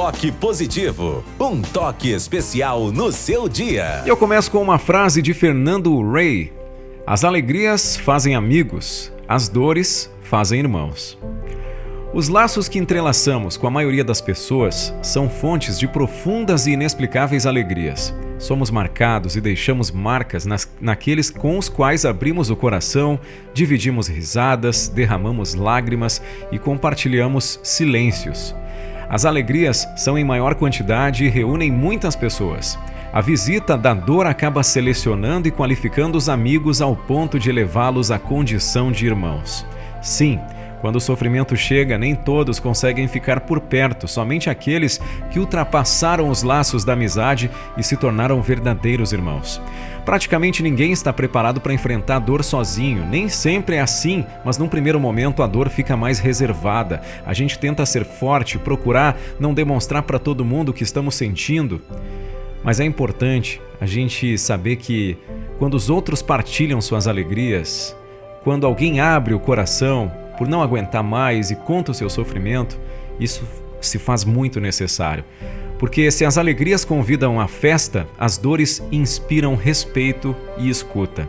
toque positivo, um toque especial no seu dia. Eu começo com uma frase de Fernando Ray: As alegrias fazem amigos, as dores fazem irmãos. Os laços que entrelaçamos com a maioria das pessoas são fontes de profundas e inexplicáveis alegrias. Somos marcados e deixamos marcas nas, naqueles com os quais abrimos o coração, dividimos risadas, derramamos lágrimas e compartilhamos silêncios. As alegrias são em maior quantidade e reúnem muitas pessoas. A visita da dor acaba selecionando e qualificando os amigos ao ponto de levá-los à condição de irmãos. Sim, quando o sofrimento chega, nem todos conseguem ficar por perto, somente aqueles que ultrapassaram os laços da amizade e se tornaram verdadeiros irmãos. Praticamente ninguém está preparado para enfrentar a dor sozinho. Nem sempre é assim, mas num primeiro momento a dor fica mais reservada. A gente tenta ser forte, procurar não demonstrar para todo mundo o que estamos sentindo. Mas é importante a gente saber que quando os outros partilham suas alegrias, quando alguém abre o coração, por não aguentar mais e conta o seu sofrimento, isso se faz muito necessário. Porque se as alegrias convidam à festa, as dores inspiram respeito e escuta.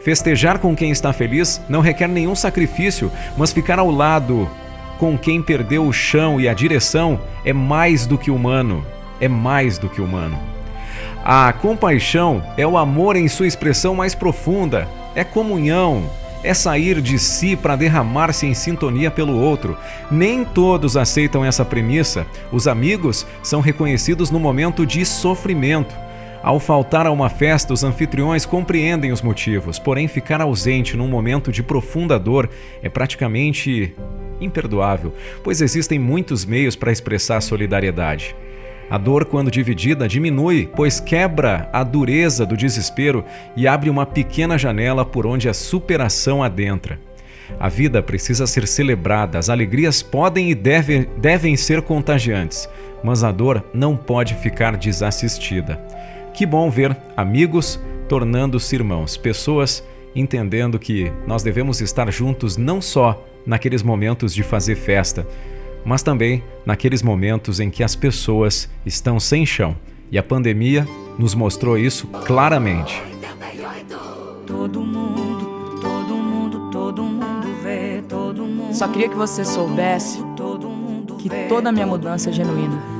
Festejar com quem está feliz não requer nenhum sacrifício, mas ficar ao lado com quem perdeu o chão e a direção é mais do que humano. É mais do que humano. A compaixão é o amor em sua expressão mais profunda, é comunhão, é sair de si para derramar-se em sintonia pelo outro. Nem todos aceitam essa premissa. Os amigos são reconhecidos no momento de sofrimento. Ao faltar a uma festa, os anfitriões compreendem os motivos, porém, ficar ausente num momento de profunda dor é praticamente imperdoável, pois existem muitos meios para expressar solidariedade. A dor, quando dividida, diminui, pois quebra a dureza do desespero e abre uma pequena janela por onde a superação adentra. A vida precisa ser celebrada, as alegrias podem e deve, devem ser contagiantes, mas a dor não pode ficar desassistida. Que bom ver amigos tornando-se irmãos, pessoas entendendo que nós devemos estar juntos não só naqueles momentos de fazer festa, mas também naqueles momentos em que as pessoas estão sem chão. E a pandemia nos mostrou isso claramente. Todo mundo, todo mundo, todo mundo vê, todo mundo. Só queria que você soubesse que toda a minha mudança é genuína.